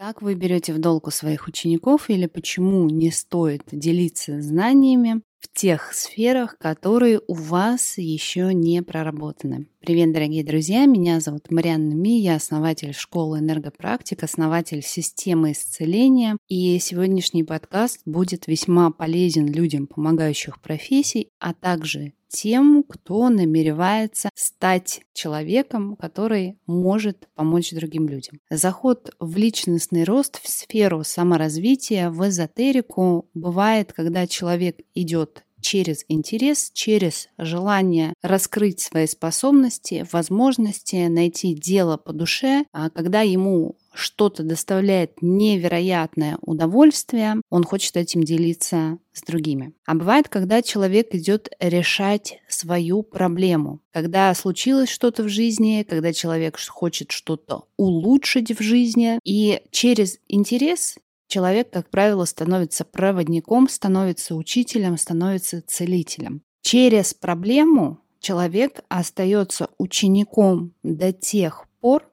Как вы берете в долг у своих учеников или почему не стоит делиться знаниями в тех сферах, которые у вас еще не проработаны? Привет, дорогие друзья! Меня зовут Марианна Ми, я основатель школы энергопрактик, основатель системы исцеления. И сегодняшний подкаст будет весьма полезен людям помогающих профессий, а также тем, кто намеревается стать человеком, который может помочь другим людям. Заход в личностный рост, в сферу саморазвития, в эзотерику бывает, когда человек идет через интерес, через желание раскрыть свои способности, возможности, найти дело по душе, а когда ему что-то доставляет невероятное удовольствие, он хочет этим делиться с другими. А бывает, когда человек идет решать свою проблему, когда случилось что-то в жизни, когда человек хочет что-то улучшить в жизни, и через интерес человек, как правило, становится проводником, становится учителем, становится целителем. Через проблему человек остается учеником до тех пор,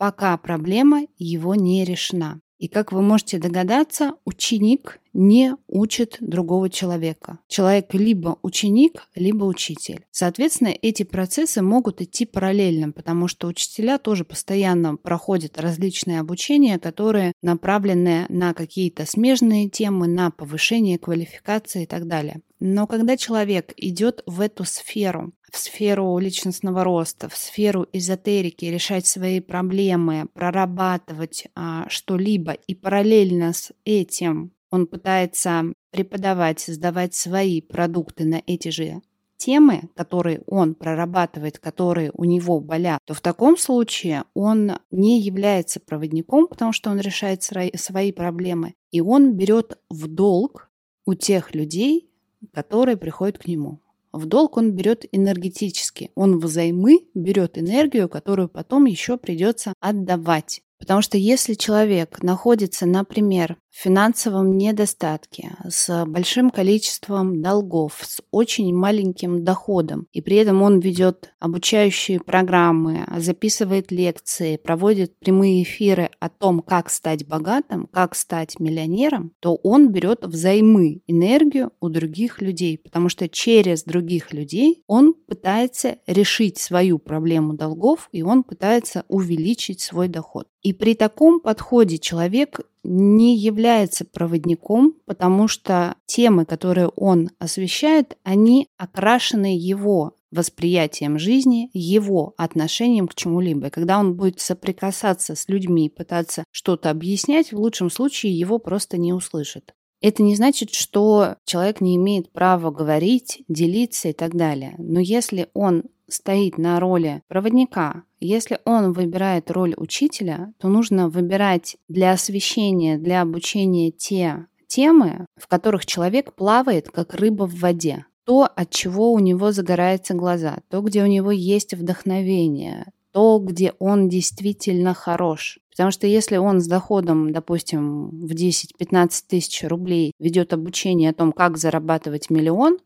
пока проблема его не решена. И как вы можете догадаться, ученик не учит другого человека. Человек либо ученик, либо учитель. Соответственно, эти процессы могут идти параллельно, потому что учителя тоже постоянно проходят различные обучения, которые направлены на какие-то смежные темы, на повышение квалификации и так далее. Но когда человек идет в эту сферу, в сферу личностного роста, в сферу эзотерики, решать свои проблемы, прорабатывать а, что-либо, и параллельно с этим он пытается преподавать, создавать свои продукты на эти же темы, которые он прорабатывает, которые у него болят, то в таком случае он не является проводником, потому что он решает свои проблемы, и он берет в долг у тех людей, которые приходят к нему. В долг он берет энергетически. Он взаймы берет энергию, которую потом еще придется отдавать. Потому что если человек находится, например, в финансовом недостатке, с большим количеством долгов, с очень маленьким доходом, и при этом он ведет обучающие программы, записывает лекции, проводит прямые эфиры о том, как стать богатым, как стать миллионером, то он берет взаймы энергию у других людей, потому что через других людей он пытается решить свою проблему долгов, и он пытается увеличить свой доход. И при таком подходе человек не является проводником, потому что темы, которые он освещает, они окрашены его восприятием жизни, его отношением к чему-либо. И когда он будет соприкасаться с людьми пытаться что-то объяснять, в лучшем случае его просто не услышат. Это не значит, что человек не имеет права говорить, делиться и так далее. Но если он стоит на роли проводника, если он выбирает роль учителя, то нужно выбирать для освещения, для обучения те темы, в которых человек плавает, как рыба в воде. То, от чего у него загораются глаза, то, где у него есть вдохновение, то, где он действительно хорош. Потому что если он с доходом, допустим, в 10-15 тысяч рублей ведет обучение о том, как зарабатывать миллион,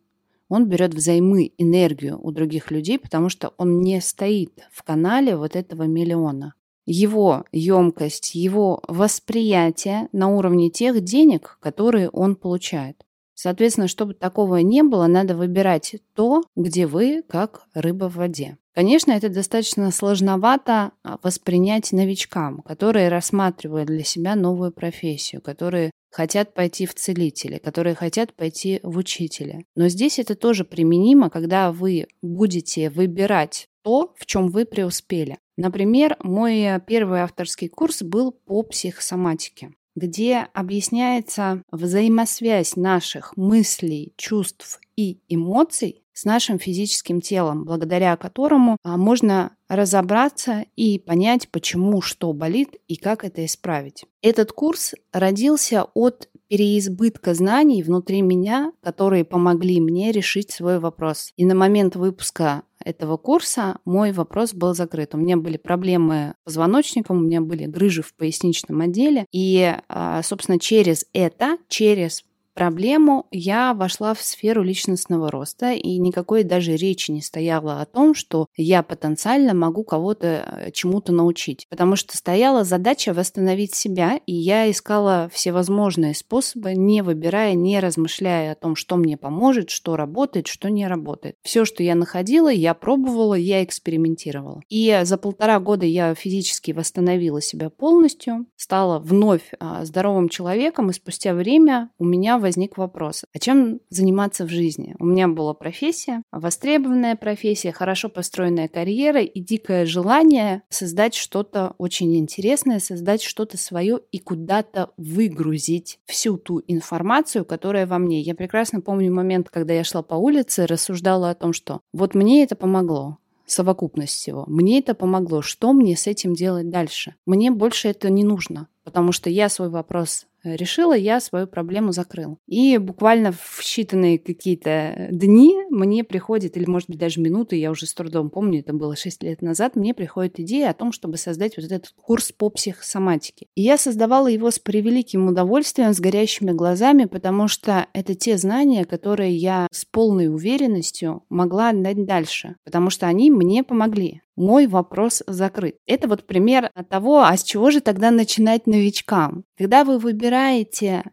он берет взаймы энергию у других людей, потому что он не стоит в канале вот этого миллиона. Его емкость, его восприятие на уровне тех денег, которые он получает. Соответственно, чтобы такого не было, надо выбирать то, где вы как рыба в воде. Конечно, это достаточно сложновато а, воспринять новичкам, которые рассматривают для себя новую профессию, которые хотят пойти в целители, которые хотят пойти в учителя. Но здесь это тоже применимо, когда вы будете выбирать то, в чем вы преуспели. Например, мой первый авторский курс был по психосоматике где объясняется взаимосвязь наших мыслей, чувств и эмоций с нашим физическим телом, благодаря которому а, можно разобраться и понять, почему что болит и как это исправить. Этот курс родился от переизбытка знаний внутри меня, которые помогли мне решить свой вопрос. И на момент выпуска этого курса мой вопрос был закрыт. У меня были проблемы с позвоночником, у меня были грыжи в поясничном отделе. И, а, собственно, через это, через проблему, я вошла в сферу личностного роста, и никакой даже речи не стояло о том, что я потенциально могу кого-то э, чему-то научить. Потому что стояла задача восстановить себя, и я искала всевозможные способы, не выбирая, не размышляя о том, что мне поможет, что работает, что не работает. Все, что я находила, я пробовала, я экспериментировала. И за полтора года я физически восстановила себя полностью, стала вновь а, здоровым человеком, и спустя время у меня возник вопрос, а чем заниматься в жизни? У меня была профессия, востребованная профессия, хорошо построенная карьера и дикое желание создать что-то очень интересное, создать что-то свое и куда-то выгрузить всю ту информацию, которая во мне. Я прекрасно помню момент, когда я шла по улице, рассуждала о том, что вот мне это помогло, совокупность всего. Мне это помогло. Что мне с этим делать дальше? Мне больше это не нужно, потому что я свой вопрос решила, я свою проблему закрыл. И буквально в считанные какие-то дни мне приходит, или может быть даже минуты, я уже с трудом помню, это было 6 лет назад, мне приходит идея о том, чтобы создать вот этот курс по психосоматике. И я создавала его с превеликим удовольствием, с горящими глазами, потому что это те знания, которые я с полной уверенностью могла отдать дальше, потому что они мне помогли мой вопрос закрыт. Это вот пример того, а с чего же тогда начинать новичкам? Когда вы выбираете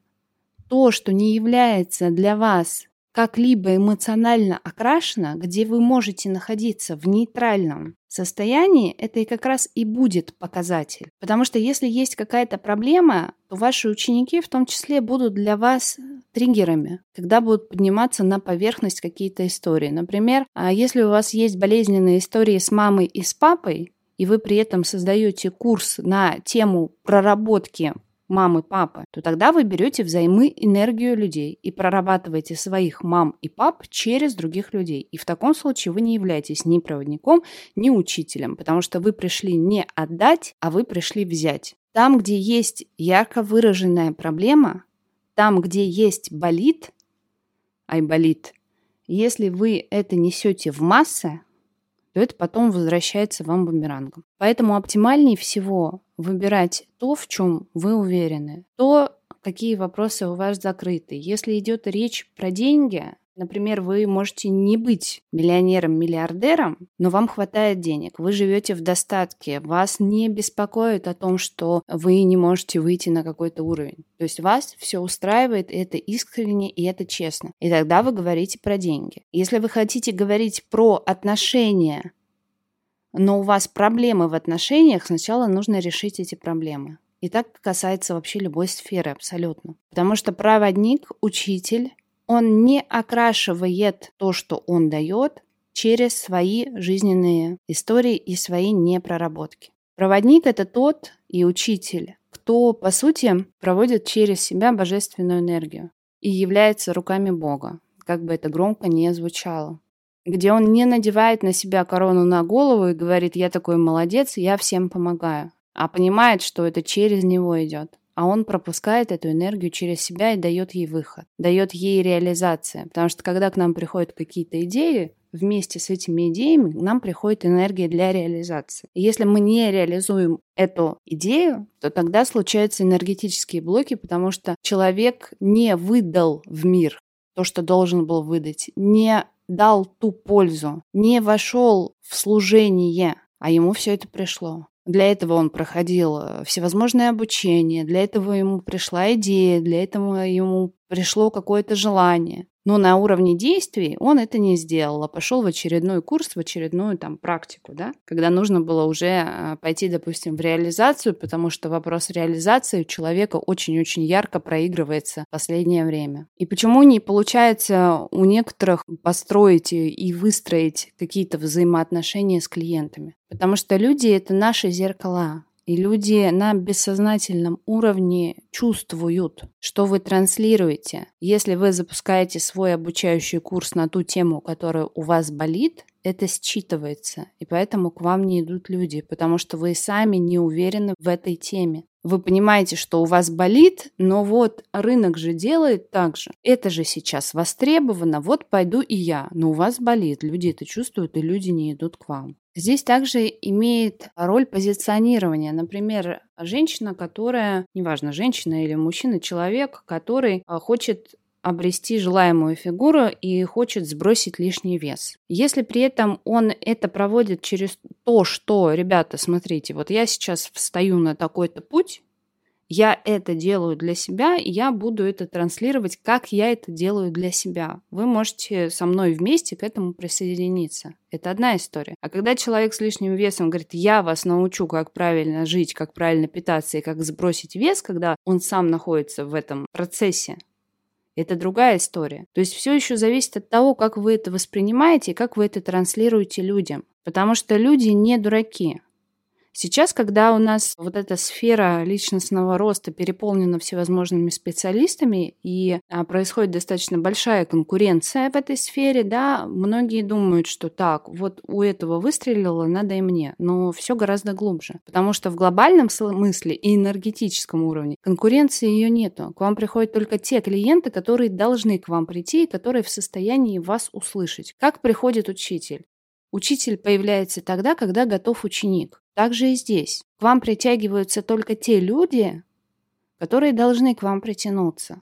то, что не является для вас как-либо эмоционально окрашено, где вы можете находиться в нейтральном состоянии, это и как раз и будет показатель. Потому что если есть какая-то проблема, то ваши ученики в том числе будут для вас триггерами, когда будут подниматься на поверхность какие-то истории. Например, а если у вас есть болезненные истории с мамой и с папой, и вы при этом создаете курс на тему проработки мамы, папы, то тогда вы берете взаймы энергию людей и прорабатываете своих мам и пап через других людей. И в таком случае вы не являетесь ни проводником, ни учителем, потому что вы пришли не отдать, а вы пришли взять. Там, где есть ярко выраженная проблема, там, где есть болит, ай болит, если вы это несете в массы, то это потом возвращается вам бумерангом. Поэтому оптимальнее всего выбирать то, в чем вы уверены, то, какие вопросы у вас закрыты. Если идет речь про деньги, Например, вы можете не быть миллионером-миллиардером, но вам хватает денег, вы живете в достатке, вас не беспокоит о том, что вы не можете выйти на какой-то уровень. То есть вас все устраивает, это искренне, и это честно. И тогда вы говорите про деньги. Если вы хотите говорить про отношения, но у вас проблемы в отношениях, сначала нужно решить эти проблемы. И так касается вообще любой сферы абсолютно. Потому что проводник, учитель, он не окрашивает то, что он дает, через свои жизненные истории и свои непроработки. Проводник – это тот и учитель, кто, по сути, проводит через себя божественную энергию и является руками Бога, как бы это громко не звучало. Где он не надевает на себя корону на голову и говорит «я такой молодец, я всем помогаю», а понимает, что это через него идет а он пропускает эту энергию через себя и дает ей выход, дает ей реализация. Потому что когда к нам приходят какие-то идеи, вместе с этими идеями нам приходит энергия для реализации. И если мы не реализуем эту идею, то тогда случаются энергетические блоки, потому что человек не выдал в мир то, что должен был выдать, не дал ту пользу, не вошел в служение, а ему все это пришло. Для этого он проходил э, всевозможное обучение, для этого ему пришла идея, для этого ему пришло какое-то желание. Но на уровне действий он это не сделал, а пошел в очередной курс, в очередную там практику, да, когда нужно было уже э, пойти, допустим, в реализацию, потому что вопрос реализации у человека очень-очень ярко проигрывается в последнее время. И почему не получается у некоторых построить и выстроить какие-то взаимоотношения с клиентами? Потому что люди — это наши зеркала. И люди на бессознательном уровне чувствуют, что вы транслируете. Если вы запускаете свой обучающий курс на ту тему, которая у вас болит, это считывается. И поэтому к вам не идут люди, потому что вы сами не уверены в этой теме. Вы понимаете, что у вас болит, но вот рынок же делает так же. Это же сейчас востребовано, вот пойду и я. Но у вас болит, люди это чувствуют, и люди не идут к вам. Здесь также имеет роль позиционирования. Например, женщина, которая, неважно, женщина или мужчина, человек, который а, хочет обрести желаемую фигуру и хочет сбросить лишний вес. Если при этом он это проводит через то, что, ребята, смотрите, вот я сейчас встаю на такой-то путь, я это делаю для себя, и я буду это транслировать, как я это делаю для себя. Вы можете со мной вместе к этому присоединиться. Это одна история. А когда человек с лишним весом говорит, я вас научу, как правильно жить, как правильно питаться и как сбросить вес, когда он сам находится в этом процессе, это другая история. То есть все еще зависит от того, как вы это воспринимаете и как вы это транслируете людям. Потому что люди не дураки. Сейчас, когда у нас вот эта сфера личностного роста переполнена всевозможными специалистами и а, происходит достаточно большая конкуренция в этой сфере, да, многие думают, что так, вот у этого выстрелило, надо и мне. Но все гораздо глубже. Потому что в глобальном смысле и энергетическом уровне конкуренции ее нету. К вам приходят только те клиенты, которые должны к вам прийти и которые в состоянии вас услышать. Как приходит учитель? Учитель появляется тогда, когда готов ученик. Так же и здесь. К вам притягиваются только те люди, которые должны к вам притянуться.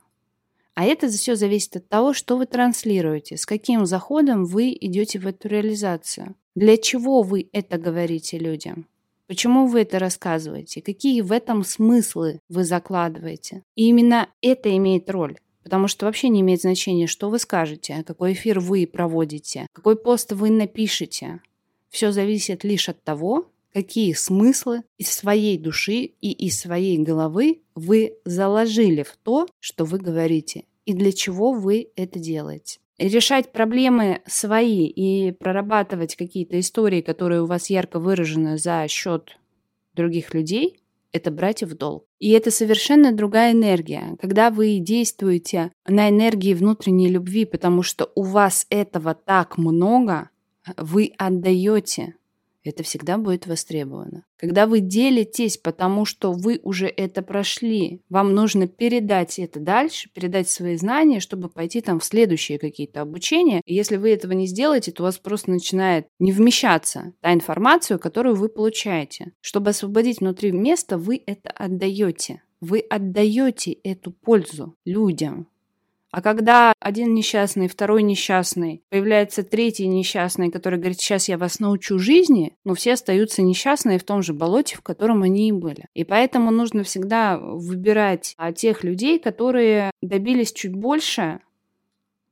А это все зависит от того, что вы транслируете, с каким заходом вы идете в эту реализацию. Для чего вы это говорите людям? Почему вы это рассказываете? Какие в этом смыслы вы закладываете? И именно это имеет роль. Потому что вообще не имеет значения, что вы скажете, какой эфир вы проводите, какой пост вы напишете. Все зависит лишь от того, какие смыслы из своей души и из своей головы вы заложили в то, что вы говорите, и для чего вы это делаете. решать проблемы свои и прорабатывать какие-то истории, которые у вас ярко выражены за счет других людей, это брать в долг. И это совершенно другая энергия. Когда вы действуете на энергии внутренней любви, потому что у вас этого так много, вы отдаете это всегда будет востребовано. Когда вы делитесь, потому что вы уже это прошли, вам нужно передать это дальше, передать свои знания, чтобы пойти там в следующие какие-то обучения. И если вы этого не сделаете, то у вас просто начинает не вмещаться та информация, которую вы получаете. Чтобы освободить внутри места, вы это отдаете. Вы отдаете эту пользу людям. А когда один несчастный, второй несчастный, появляется третий несчастный, который говорит, сейчас я вас научу жизни, но все остаются несчастные в том же болоте, в котором они и были. И поэтому нужно всегда выбирать а, тех людей, которые добились чуть больше,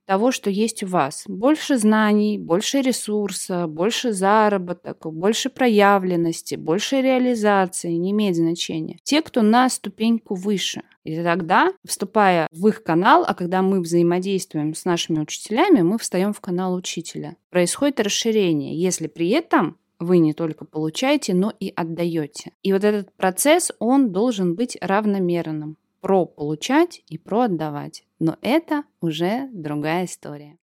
того, что есть у вас. Больше знаний, больше ресурса, больше заработок, больше проявленности, больше реализации, не имеет значения. Те, кто на ступеньку выше. И тогда, вступая в их канал, а когда мы взаимодействуем с нашими учителями, мы встаем в канал учителя. Происходит расширение, если при этом вы не только получаете, но и отдаете. И вот этот процесс, он должен быть равномерным про получать и про отдавать. Но это уже другая история.